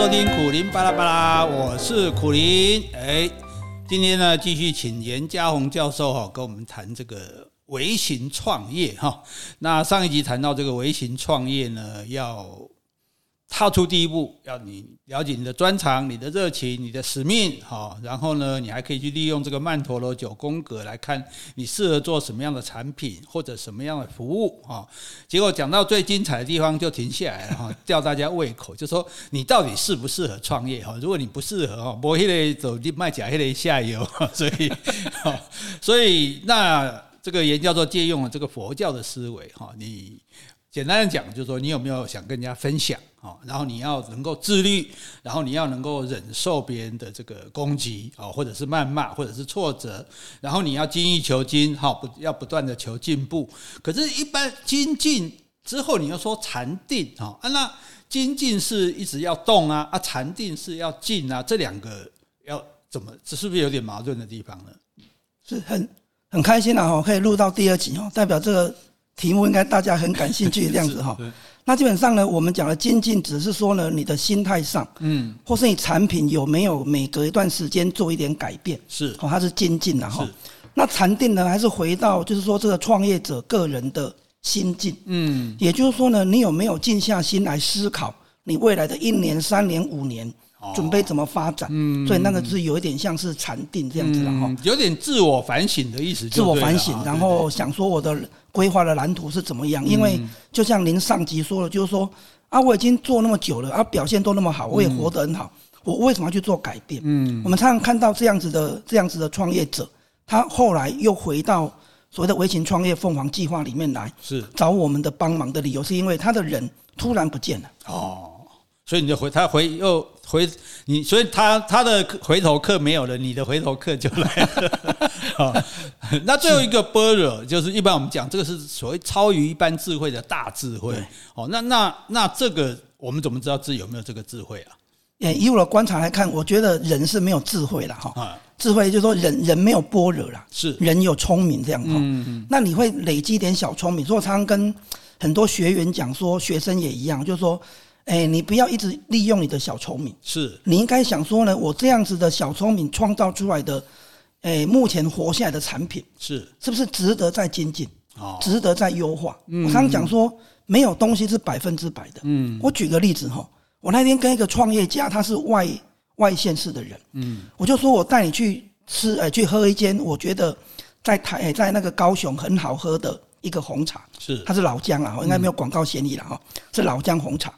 收听苦林巴拉巴拉，我是苦林。哎，今天呢，继续请严家宏教授哈，跟我们谈这个微型创业哈。那上一集谈到这个微型创业呢，要。踏出第一步，要你了解你的专长、你的热情、你的使命，好，然后呢，你还可以去利用这个曼陀罗九宫格来看你适合做什么样的产品或者什么样的服务啊。结果讲到最精彩的地方就停下来了哈，吊大家胃口，就说你到底适不适合创业哈？如果你不适合哈，不会走卖假，黑下游，所以，所以那这个也叫做借用了这个佛教的思维哈，你。简单的讲，就是说你有没有想跟人家分享啊？然后你要能够自律，然后你要能够忍受别人的这个攻击啊，或者是谩骂，或者是挫折，然后你要精益求精，哈，不要不断的求进步。可是，一般精进之后，你要说禅定啊，那精进是一直要动啊，啊，禅定是要静啊，这两个要怎么？这是不是有点矛盾的地方呢？是很很开心的哈，可以录到第二集哦，代表这个。题目应该大家很感兴趣的样子哈，那基本上呢，我们讲的精进只是说呢，你的心态上，嗯，或是你产品有没有每隔一段时间做一点改变，是哦，它是精进的哈。那禅定呢，还是回到就是说这个创业者个人的心境，嗯，也就是说呢，你有没有静下心来思考你未来的一年、三年、五年？准备怎么发展？嗯，所以那个是有一点像是禅定这样子的哈，有点自我反省的意思。自我反省，然后想说我的规划的蓝图是怎么样？因为就像您上集说的，就是说啊，我已经做那么久了，啊，表现都那么好，我也活得很好，我为什么要去做改变？嗯，我们常常看到这样子的这样子的创业者，他后来又回到所谓的微型创业凤凰计划里面来，是找我们的帮忙的理由，是因为他的人突然不见了。哦，所以你就回他回又。回你，所以他他的回头客没有了，你的回头客就来了。好，那最后一个般若，就是一般我们讲这个是所谓超于一般智慧的大智慧。哦，那那那这个我们怎么知道自己有没有这个智慧啊？以我的观察来看，我觉得人是没有智慧了哈。智慧就是说人人没有般若了，是人有聪明这样。嗯嗯。那你会累积一点小聪明，所以我常常跟很多学员讲说，学生也一样，就是说。哎，你不要一直利用你的小聪明，是你应该想说呢，我这样子的小聪明创造出来的，哎，目前活下来的产品是是不是值得再精进？哦，值得再优化。嗯，我常常讲说，没有东西是百分之百的。嗯，我举个例子哈，我那天跟一个创业家，他是外外县市的人，嗯，我就说我带你去吃，哎，去喝一间我觉得在台在那个高雄很好喝的一个红茶，是它是老姜啊，应该没有广告嫌疑了哈，是老姜红茶。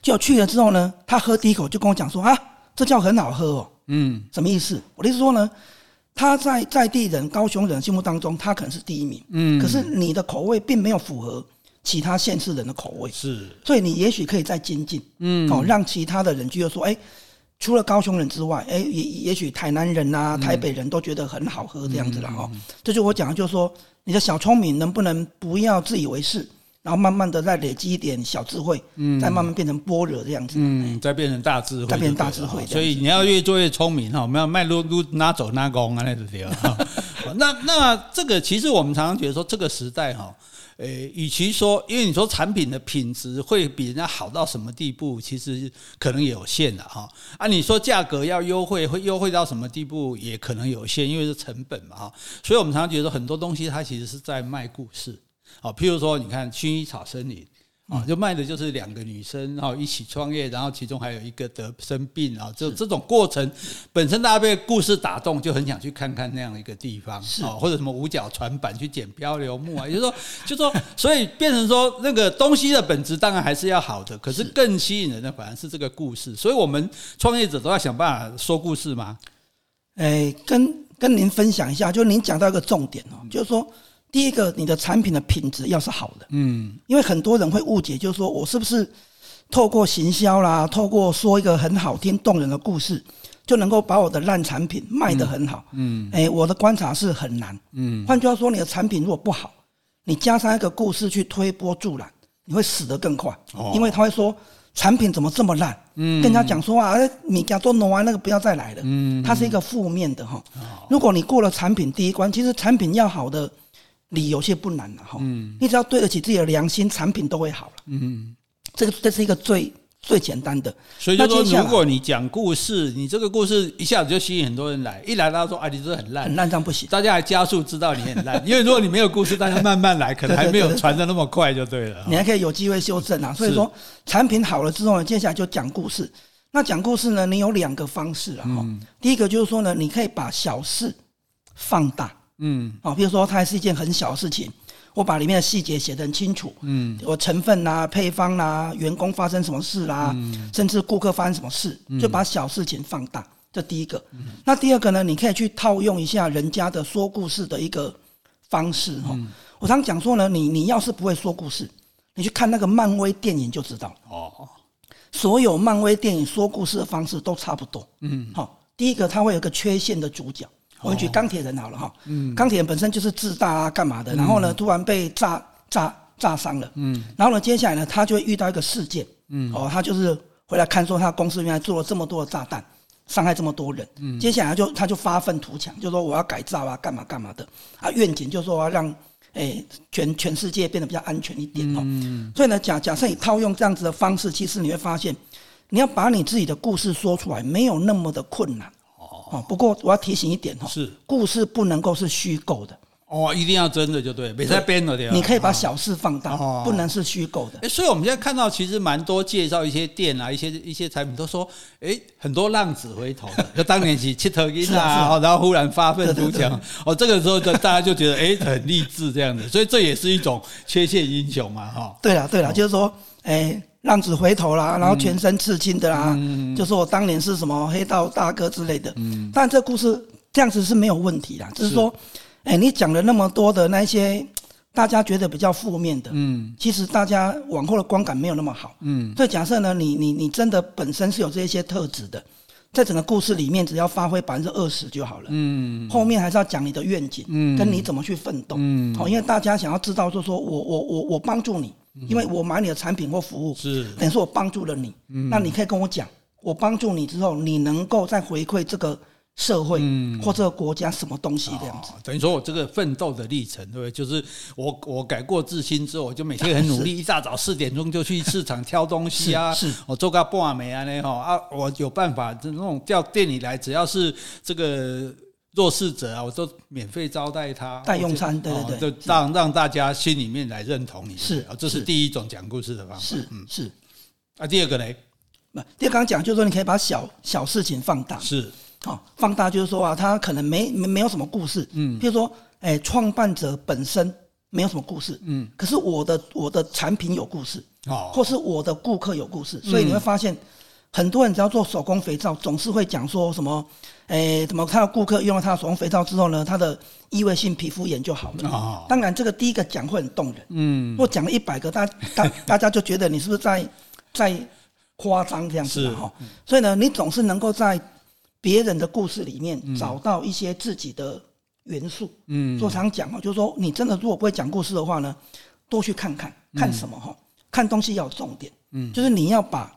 就去了之后呢，他喝第一口就跟我讲说啊，这叫很好喝哦。嗯，什么意思？我的意思说呢，他在在地人高雄人心目当中，他可能是第一名。嗯，可是你的口味并没有符合其他县市人的口味。是，所以你也许可以再精进。嗯，哦，让其他的人觉得说，哎，除了高雄人之外，哎，也也许台南人啊、台北人都觉得很好喝这样子了哈。这就我讲的，就是说你的小聪明能不能不要自以为是？然后慢慢的再累积一点小智慧，嗯，再慢慢变成般若这样子，嗯，再变成大智慧，再变成大智慧。所以你要越做越聪明哈，我们要迈路路拿走拿工啊那个地方。那 那这个其实我们常常觉得说这个时代哈，诶，与其说因为你说产品的品质会比人家好到什么地步，其实可能有限的哈。啊，你说价格要优惠，会优惠到什么地步也可能有限，因为是成本嘛哈。所以我们常常觉得很多东西它其实是在卖故事。好，譬如说，你看薰衣草森林啊，就卖的就是两个女生，然后一起创业，然后其中还有一个得生病啊，就这种过程本身大家被故事打动，就很想去看看那样一个地方啊，或者什么五角船板去捡漂流木啊，也就是说，就说，所以变成说那个东西的本质当然还是要好的，可是更吸引人的反而是这个故事，所以我们创业者都要想办法说故事嘛。哎，跟跟您分享一下，就是您讲到一个重点哦，就是说。第一个，你的产品的品质要是好的，嗯，因为很多人会误解，就是说我是不是透过行销啦，透过说一个很好听动人的故事，就能够把我的烂产品卖得很好，嗯，哎，我的观察是很难，嗯，换句话说，你的产品如果不好，你加上一个故事去推波助澜，你会死得更快，哦，因为他会说产品怎么这么烂，嗯，跟人家讲说啊，你家做弄完那个不要再来了，嗯，它是一个负面的哈，如果你过了产品第一关，其实产品要好的。理有些不难了哈，嗯，你只要对得起自己的良心，产品都会好了，嗯，这个这是一个最最简单的。所以就说，如果你讲故事，你这个故事一下子就吸引很多人来，一来大家说啊，你这很烂，很烂，这样不行。大家还加速知道你很烂，因为如果你没有故事，大家慢慢来，可能还没有传的那么快，就对了。你还可以有机会修正啊。所以说，产品好了之后呢，接下来就讲故事。那讲故事呢，你有两个方式啊。嗯。第一个就是说呢，你可以把小事放大。嗯。啊，比如说它还是一件很小的事情。我把里面的细节写得很清楚，嗯，我成分啦、啊、配方啦、啊、员工发生什么事啦、啊，嗯、甚至顾客发生什么事，就把小事情放大。这第一个。嗯、那第二个呢？你可以去套用一下人家的说故事的一个方式哈。嗯、我常讲说呢，你你要是不会说故事，你去看那个漫威电影就知道。哦。所有漫威电影说故事的方式都差不多。嗯。好，第一个它会有个缺陷的主角。我们举钢铁人好了哈，钢铁人本身就是自大啊，干嘛的？然后呢，突然被炸炸炸伤了，嗯，然后呢，接下来呢，他就会遇到一个事件，嗯，哦，他就是回来看说他公司原来做了这么多的炸弹，伤害这么多人，嗯，接下来就他就发愤图强，就说我要改造啊，干嘛干嘛的，啊，愿景就是说让诶全全世界变得比较安全一点哦，嗯，所以呢，假假设你套用这样子的方式，其实你会发现，你要把你自己的故事说出来，没有那么的困难。哦，不过我要提醒一点哦，是故事不能够是虚构的哦，一定要真的就对，别再编了点。你可以把小事放大，不能是虚构的。哎，所以我们现在看到其实蛮多介绍一些店啊，一些一些产品都说，哎，很多浪子回头的，就当年起七头音啊，然后忽然发愤图强，哦，这个时候就大家就觉得哎很励志这样子，所以这也是一种缺陷英雄嘛，哈。对了对了，就是说，哎。浪子回头啦，然后全身刺青的啦，嗯、就说我当年是什么黑道大哥之类的。嗯，但这故事这样子是没有问题的，是就是说，哎，你讲了那么多的那些大家觉得比较负面的，嗯，其实大家往后的观感没有那么好。嗯，所以假设呢，你你你真的本身是有这些特质的，在整个故事里面只要发挥百分之二十就好了。嗯，后面还是要讲你的愿景，嗯，跟你怎么去奋斗。嗯，好，因为大家想要知道，就是说我我我我帮助你。因为我买你的产品或服务，是等于说我帮助了你，嗯、那你可以跟我讲，我帮助你之后，你能够再回馈这个社会或这个国家什么东西这样子？嗯、等于说我这个奋斗的历程，对不对？就是我我改过自新之后，我就每天很努力，一大早四点钟就去市场挑东西啊，是，是我做个半美啊那哈啊，我有办法，这种叫店里来，只要是这个。弱势者啊，我都免费招待他，带用餐，对对对，就让让大家心里面来认同你，是啊，这是第一种讲故事的方法，是嗯。是。啊，第二个呢？那第二刚刚讲就是说，你可以把小小事情放大，是。啊，放大就是说啊，他可能没没没有什么故事，嗯，比如说，哎，创办者本身没有什么故事，嗯，可是我的我的产品有故事，哦，或是我的顾客有故事，所以你会发现。很多人只要做手工肥皂，总是会讲说什么，诶，怎么他的顾客用了他的手工肥皂之后呢，他的异位性皮肤炎就好了。哦、当然，这个第一个讲会很动人。嗯。如果讲了一百个，大大 大家就觉得你是不是在在夸张这样子哈？是所以呢，你总是能够在别人的故事里面找到一些自己的元素。嗯。我常讲哦，就是说，你真的如果不会讲故事的话呢，多去看看，看什么哈？嗯、看东西要有重点。嗯。就是你要把。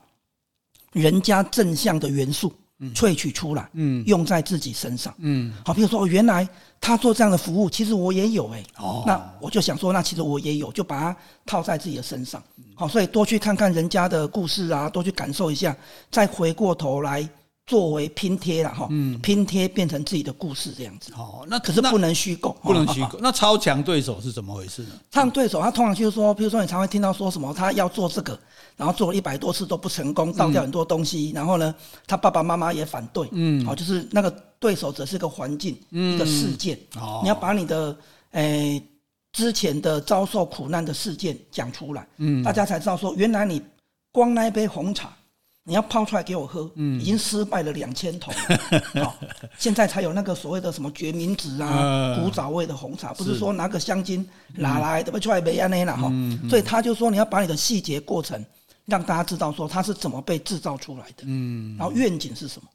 人家正向的元素萃取出来，嗯，用在自己身上，嗯，好，比如说，原来他做这样的服务，其实我也有，哎，哦，那我就想说，那其实我也有，就把它套在自己的身上，好，所以多去看看人家的故事啊，多去感受一下，再回过头来。作为拼贴了哈，嗯，拼贴变成自己的故事这样子。哦，那可是不能虚构，不能虚构。那超强对手是怎么回事呢？超强对手他通常就是说，比如说你常会听到说什么，他要做这个，然后做了一百多次都不成功，倒掉很多东西，然后呢，他爸爸妈妈也反对，嗯，好，就是那个对手只是个环境，一个事件。哦，你要把你的诶之前的遭受苦难的事件讲出来，嗯，大家才知道说，原来你光那一杯红茶。你要泡出来给我喝，嗯，已经失败了两千桶，好，现在才有那个所谓的什么决明子啊，古早味的红茶，不是说拿个香精拿来的不出来没安内了哈，所以他就说你要把你的细节过程让大家知道说它是怎么被制造出来的，嗯，然后愿景是什么？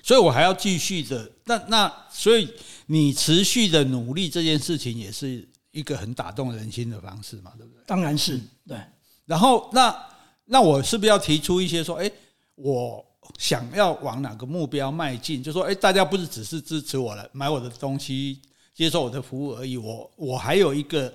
所以我还要继续的，那那所以你持续的努力这件事情也是一个很打动人心的方式嘛，对不对？当然是对，然后那。那我是不是要提出一些说，哎，我想要往哪个目标迈进？就说，哎，大家不是只是支持我来买我的东西、接受我的服务而已，我我还有一个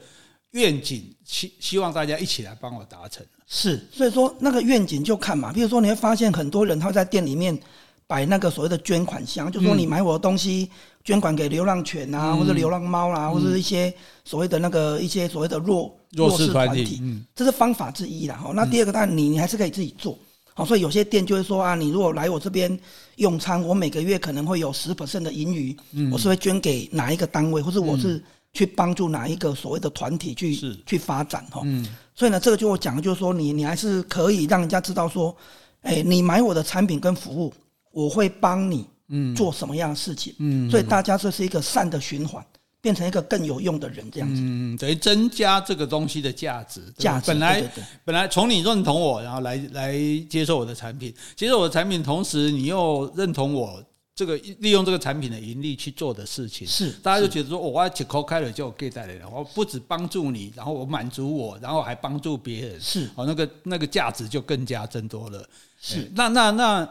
愿景，希希望大家一起来帮我达成。是，所以说那个愿景就看嘛，比如说你会发现很多人他会在店里面摆那个所谓的捐款箱，就说你买我的东西捐款给流浪犬啊，嗯、或者流浪猫啦、啊，或者一些所谓的那个一些所谓的弱弱势团体，嗯，这是方法之一啦。哈，那第二个当然你你还是可以自己做。好，所以有些店就会说啊，你如果来我这边用餐，我每个月可能会有十 percent 的盈余，嗯，我是会捐给哪一个单位，或是我是去帮助哪一个所谓的团体去是。去发展哈。嗯，所以呢，这个就我讲的就是说，你你还是可以让人家知道说，哎，你买我的产品跟服务，我会帮你嗯。做什么样的事情，嗯，所以大家这是一个善的循环。变成一个更有用的人，这样子，嗯，等于增加这个东西的价值。价值本来本来从你认同我，然后来来接受我的产品，接受我的产品，同时你又认同我这个利用这个产品的盈利去做的事情，是大家就觉得说，我要口开了就给带来了，我不止帮助你，然后我满足我，然后还帮助别人，是。哦，那个那个价值就更加增多了。是。那那那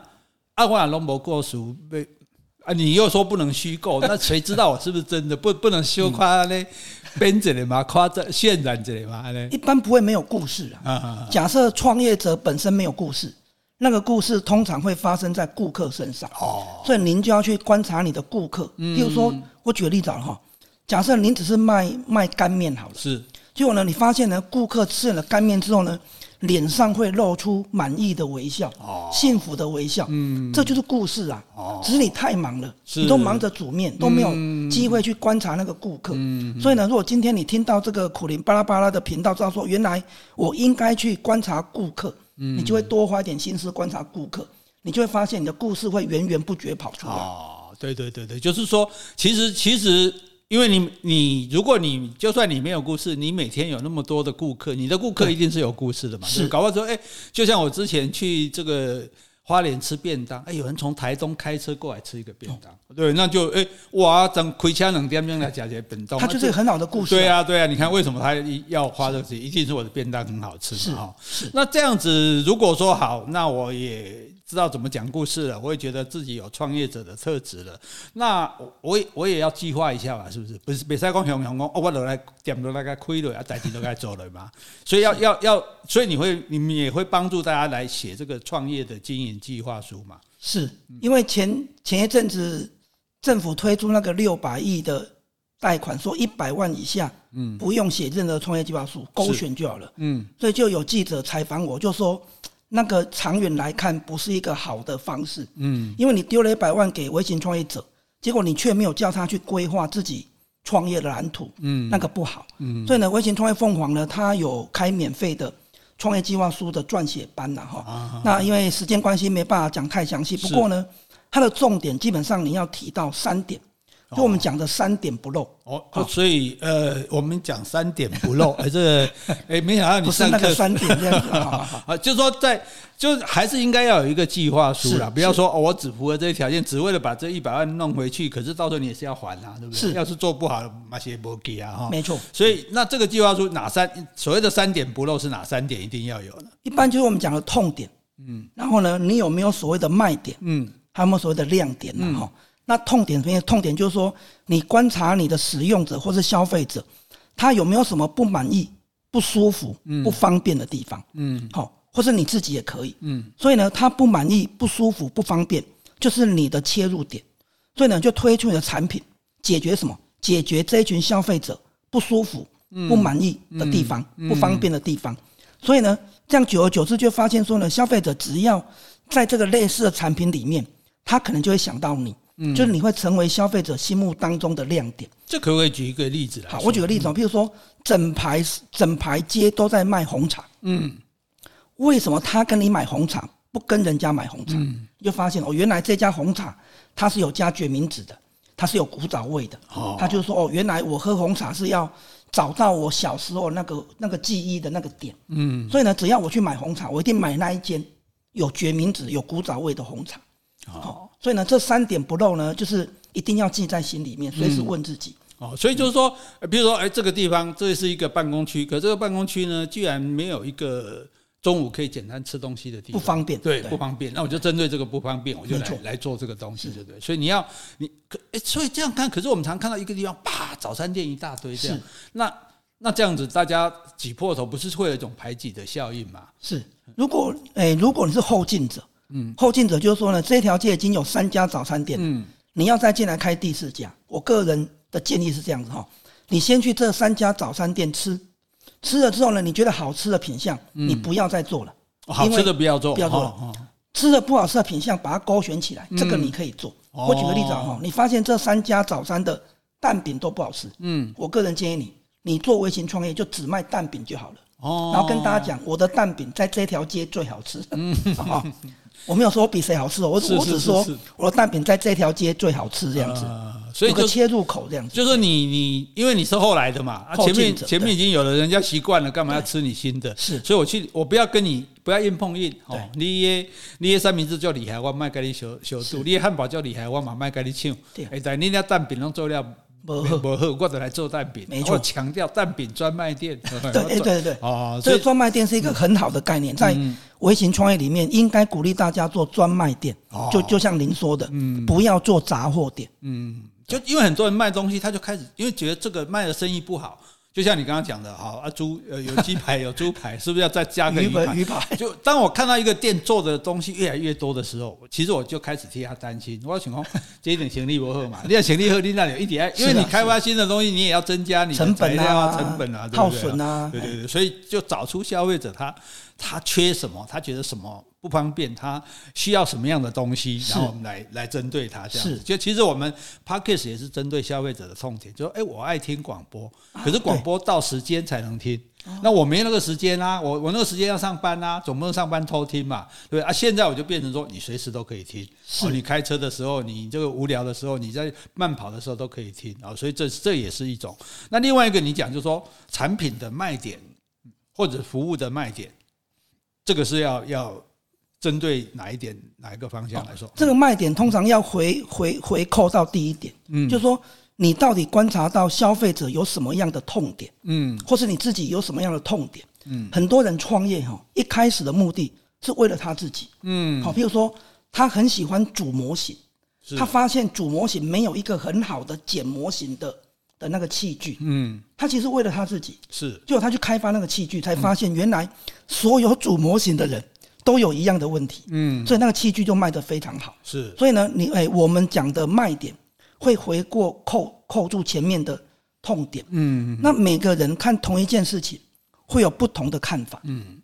阿华龙博过熟被。啊，你又说不能虚构，那谁知道我是不是真的？不不能修夸呢？编着的嘛，夸张渲染着的嘛？一般不会没有故事啊。假设创业者本身没有故事，那个故事通常会发生在顾客身上。哦，所以您就要去观察你的顾客。比如说，我举个例子哈，假设您只是卖卖干面好了，是。结果呢，你发现呢，顾客吃了干面之后呢？脸上会露出满意的微笑，幸福的微笑，嗯，这就是故事啊。只是你太忙了，你都忙着煮面，都没有机会去观察那个顾客。所以呢，如果今天你听到这个苦苓巴拉巴拉的频道，知道说原来我应该去观察顾客，你就会多花一点心思观察顾客，你就会发现你的故事会源源不绝跑出来。哦，对对对对，就是说，其实其实。因为你你如果你就算你没有故事，你每天有那么多的顾客，你的顾客一定是有故事的嘛？是，搞不好说，哎，就像我之前去这个花莲吃便当，哎，有人从台东开车过来吃一个便当，对，那就哎哇，整亏钱两点钟来讲这便当，他就是很好的故事。对啊，对啊，你看为什么他要花这个钱？一定是我的便当很好吃嘛？哈，那这样子，如果说好，那我也。知道怎么讲故事了，我也觉得自己有创业者的特质了。那我我也要计划一下吧，是不是？不是，比赛光雄雄讲，我都来点都来个亏了，要代金都该走了嘛。所以要要要，所以你会你们也会帮助大家来写这个创业的经营计划书嘛？是因为前前一阵子政府推出那个六百亿的贷款，说一百万以下，嗯，不用写任何创业计划书，勾选就好了，嗯。所以就有记者采访我，就说。那个长远来看不是一个好的方式，嗯，因为你丢了一百万给微型创业者，结果你却没有叫他去规划自己创业的蓝图，嗯，那个不好，嗯，所以呢，微型创业凤凰呢，它有开免费的创业计划书的撰写班呐，哈，那因为时间关系没办法讲太详细，不过呢，它的重点基本上你要提到三点。就我们讲的三点不漏哦，所以呃，我们讲三点不漏，哎，这个哎，没想到你上课不是那个三点这样子 啊，就是说在，就还是应该要有一个计划书啦，不要说哦，我只符合这些条件，只为了把这一百万弄回去，可是到时候你也是要还啊，对不对？是，要是做不好，那些不给啊，哈，没错。所以那这个计划书哪三所谓的三点不漏是哪三点一定要有呢？一般就是我们讲的痛点，嗯，然后呢，你有没有所谓的卖点？嗯，还有没有所谓的亮点呢？哈。那痛点什么？痛点就是说，你观察你的使用者或是消费者，他有没有什么不满意、不舒服、不方便的地方？嗯，好，或是你自己也可以。嗯，所以呢，他不满意、不舒服、不方便，就是你的切入点。所以呢，就推出你的产品，解决什么？解决这一群消费者不舒服、不满意的地方、不方便的地方。所以呢，这样久而久之就发现说呢，消费者只要在这个类似的产品里面，他可能就会想到你。嗯，就是你会成为消费者心目当中的亮点。这可不可以举一个例子来？好，我举个例子，比如说整排整排街都在卖红茶，嗯，为什么他跟你买红茶，不跟人家买红茶？嗯，就发现哦，原来这家红茶它是有加决明子的，它是有古早味的。哦，他就说哦，原来我喝红茶是要找到我小时候那个那个记忆的那个点。嗯，所以呢，只要我去买红茶，我一定买那一间有决明子、有古早味的红茶。哦，所以呢，这三点不漏呢，就是一定要记在心里面，随时问自己。哦，所以就是说，比如说，哎，这个地方这是一个办公区，可这个办公区呢，居然没有一个中午可以简单吃东西的地方，不方便，对，不方便。那我就针对这个不方便，我就来来做这个东西，对不对？所以你要你可，哎，所以这样看，可是我们常看到一个地方，啪，早餐店一大堆这样，那那这样子大家挤破头，不是会有一种排挤的效应吗？是，如果哎、欸，如果你是后进者，嗯，后进者就是说呢，这条街已经有三家早餐店，嗯，你要再进来开第四家，我个人的建议是这样子哈，你先去这三家早餐店吃，吃了之后呢，你觉得好吃的品相，你不要再做了，好吃的不要做，不要做了，吃的不好吃的品相把它勾选起来，这个你可以做。我举个例子哈，你发现这三家早餐的蛋饼都不好吃，嗯，我个人建议你。你做微型创业就只卖蛋饼就好了，哦，然后跟大家讲，我的蛋饼在这条街最好吃，嗯，我没有说我比谁好吃哦，我我只说我的蛋饼在这条街最好吃这样子，所以有个切入口这样子，就是你你因为你是后来的嘛，前面前面已经有了人家习惯了，干嘛要吃你新的？是，所以我去我不要跟你不要硬碰硬，哦，你耶你耶三明治叫厉害，我卖给你小小度，你汉堡叫厉害，我嘛卖给你抢，哎，但你那蛋饼能做了。不不喝，或者来做蛋饼，没错，强调蛋饼专卖店。对 对对这个专卖店是一个很好的概念，在微型创业里面，应该鼓励大家做专卖店。就就像您说的，嗯，不要做杂货店。嗯，就因为很多人卖东西，他就开始因为觉得这个卖的生意不好。就像你刚刚讲的，好啊，猪呃有鸡排有猪排，是不是要再加个鱼排？鱼排。就当我看到一个店做的东西越来越多的时候，其实我就开始替他担心。我要想讲，这一点行李不喝嘛？你要行李好，你那里有一点，因为你开发新的东西，你也要增加你的成本啊，成本啊，耗损啊，对对对，所以就找出消费者他他缺什么，他觉得什么。不方便，他需要什么样的东西，然后我们来来针对他这样子。就其实我们 Podcast 也是针对消费者的痛点，就说哎，我爱听广播，可是广播到时间才能听，那我没那个时间啊，我我那个时间要上班啊，总不能上班偷听嘛，对啊。现在我就变成说，你随时都可以听，哦，你开车的时候，你这个无聊的时候，你在慢跑的时候都可以听啊，所以这这也是一种。那另外一个你讲就是说，产品的卖点或者服务的卖点，这个是要要。针对哪一点哪一个方向来说，这个卖点通常要回回回扣到第一点，嗯，就是说你到底观察到消费者有什么样的痛点，嗯，或是你自己有什么样的痛点，嗯，很多人创业哈，一开始的目的是为了他自己，嗯，好，譬如说他很喜欢主模型，他发现主模型没有一个很好的减模型的的那个器具，嗯，他其实为了他自己，是，结果他去开发那个器具，才发现原来所有主模型的人。都有一样的问题，嗯，所以那个器具就卖得非常好，是。所以呢，你哎，我们讲的卖点会回过扣扣住前面的痛点，嗯，那每个人看同一件事情会有不同的看法，嗯，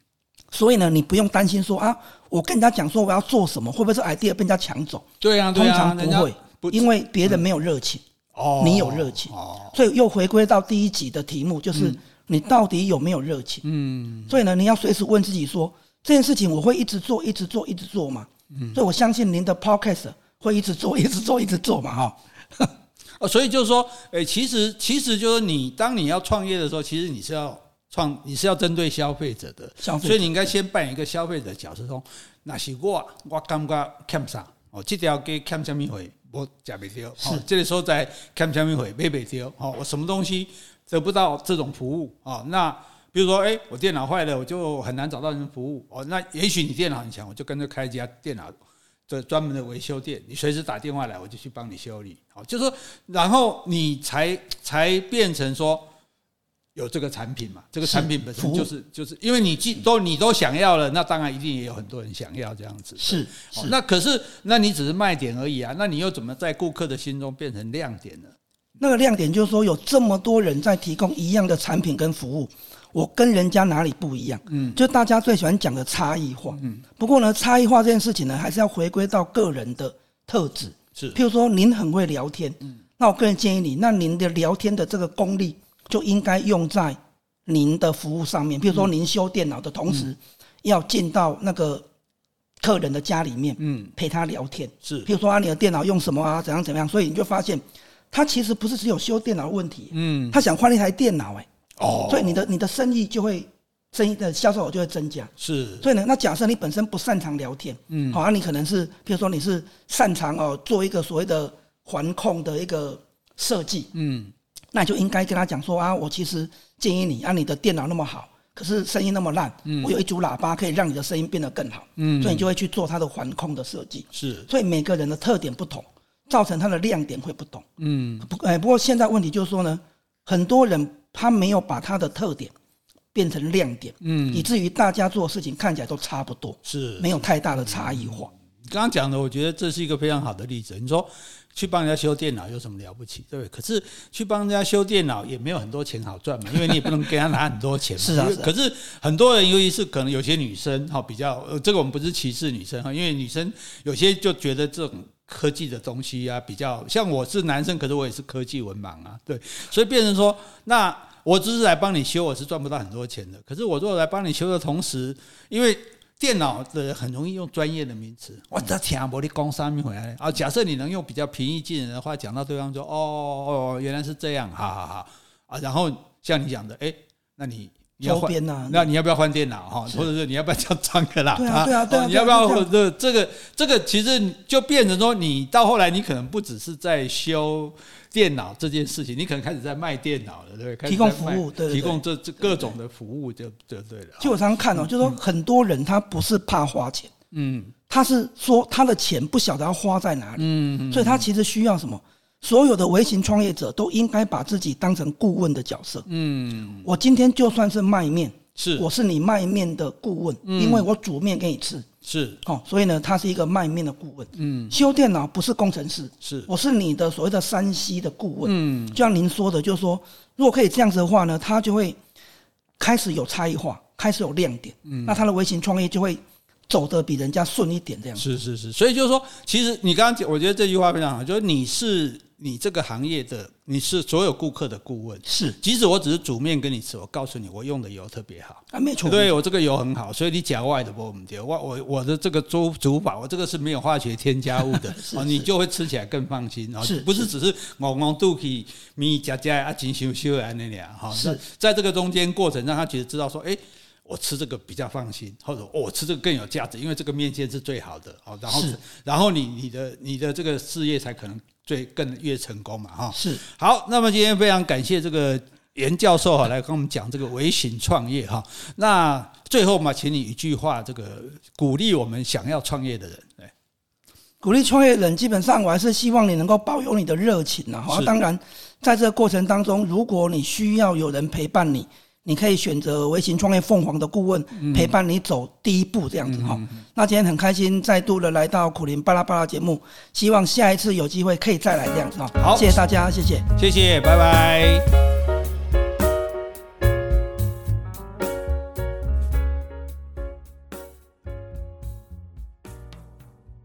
所以呢，你不用担心说啊，我跟人家讲说我要做什么，会不会是 idea 被人家抢走？对啊，通常不会，因为别人没有热情，哦，你有热情，哦，所以又回归到第一集的题目，就是你到底有没有热情？嗯，所以呢，你要随时问自己说。这件事情我会一直做，一直做，一直做嘛。嗯，所以我相信您的 podcast 会一直做，一直做，一直做嘛，哈。哦，所以就是说，诶，其实其实就是你当你要创业的时候，其实你是要创，你是要针对消费者的，所以你应该先扮演一个消费者的角色，说那是我，我感觉欠啥？哦，这条给欠什么货，我假被丢。是，这个时候在欠什么货，买不掉。哦，我什么东西得不到这种服务啊？那。比如说，哎，我电脑坏了，我就很难找到人服务。哦，那也许你电脑很强，我就跟着开一家电脑的专门的维修店，你随时打电话来，我就去帮你修理。好，就是说，然后你才才变成说有这个产品嘛。这个产品本身就是就是因为你既都你都想要了，那当然一定也有很多人想要这样子。是，是。那可是，那你只是卖点而已啊。那你又怎么在顾客的心中变成亮点呢？那个亮点就是说，有这么多人在提供一样的产品跟服务。我跟人家哪里不一样？嗯，就大家最喜欢讲的差异化。嗯，不过呢，差异化这件事情呢，还是要回归到个人的特质。是，譬如说您很会聊天，嗯，那我个人建议你，那您的聊天的这个功力就应该用在您的服务上面。比如说您修电脑的同时，要进到那个客人的家里面，嗯，陪他聊天。是，譬如说啊，你的电脑用什么啊？怎样怎样？所以你就发现，他其实不是只有修电脑的问题，嗯，他想换一台电脑，哎。哦，所以你的你的生意就会，生意的销售额就会增加。是，所以呢，那假设你本身不擅长聊天，嗯，好，啊，你可能是，比如说你是擅长哦做一个所谓的环控的一个设计，嗯，那就应该跟他讲说啊，我其实建议你，啊，你的电脑那么好，可是声音那么烂，嗯，我有一组喇叭可以让你的声音变得更好，嗯，所以你就会去做它的环控的设计。是，所以每个人的特点不同，造成它的亮点会不同。嗯，不，哎，不过现在问题就是说呢。很多人他没有把他的特点变成亮点，嗯，以至于大家做事情看起来都差不多，是没有太大的差异化。你刚刚讲的，我觉得这是一个非常好的例子。你说。去帮人家修电脑有什么了不起，对不对？可是去帮人家修电脑也没有很多钱好赚嘛，因为你也不能给他拿很多钱嘛。是啊。可是很多人，尤其是可能有些女生哈，比较呃，这个我们不是歧视女生哈，因为女生有些就觉得这种科技的东西啊，比较像我是男生，可是我也是科技文盲啊，对，所以变成说，那我只是来帮你修，我是赚不到很多钱的。可是我如果来帮你修的同时，因为电脑的很容易用专业的名词，我这听不你讲啥咪回来啊？假设你能用比较平易近人的话讲到对方说，哦哦，原来是这样，好好好啊。然后像你讲的，哎，那你要换啊？那你要不要换电脑哈？或者是你要不要叫张克啦？对啊对啊对啊！你要不要这这个这个其实就变成说，你到后来你可能不只是在修。电脑这件事情，你可能开始在卖电脑了，对不对？提供服务，对，提供这这各种的服务就，就就对了。就我常常看哦，就是说很多人他不是怕花钱，嗯，他是说他的钱不晓得要花在哪里，嗯，所以他其实需要什么？所有的微型创业者都应该把自己当成顾问的角色，嗯，我今天就算是卖面，是，我是你卖面的顾问，因为我煮面给你吃。是哦，所以呢，他是一个卖面的顾问。嗯，修电脑不是工程师，是我是你的所谓的山西的顾问。嗯，就像您说的，就是说，如果可以这样子的话呢，他就会开始有差异化，开始有亮点。嗯，那他的微型创业就会走得比人家顺一点，这样。是是是，所以就是说，其实你刚刚讲，我觉得这句话非常好，就是你是。你这个行业的，你是所有顾客的顾问，是。即使我只是煮面给你吃，我告诉你，我用的油特别好，啊，没错。对，我这个油很好，所以你假外的不我们丢。我我我的这个煮煮法，我这个是没有化学添加物的，哦，你就会吃起来更放心。然后不是只是我我肚皮咪加加啊，精修修啊那俩哈。是，在这个中间过程，让他觉得知道说，哎。我吃这个比较放心，或者我吃这个更有价值，因为这个面线是最好的哦。然后，然后你你的你的这个事业才可能最更越成功嘛哈。是。好，那么今天非常感谢这个严教授哈来跟我们讲这个微型创业哈。那最后嘛，请你一句话，这个鼓励我们想要创业的人。鼓励创业人，基本上我还是希望你能够保有你的热情啊。哈，当然，在这个过程当中，如果你需要有人陪伴你。你可以选择微型创业凤凰的顾问陪伴你走第一步，这样子哈。那今天很开心再度的来到苦林巴拉巴拉节目，希望下一次有机会可以再来这样子哈。好，谢谢大家，谢谢，谢谢，拜拜。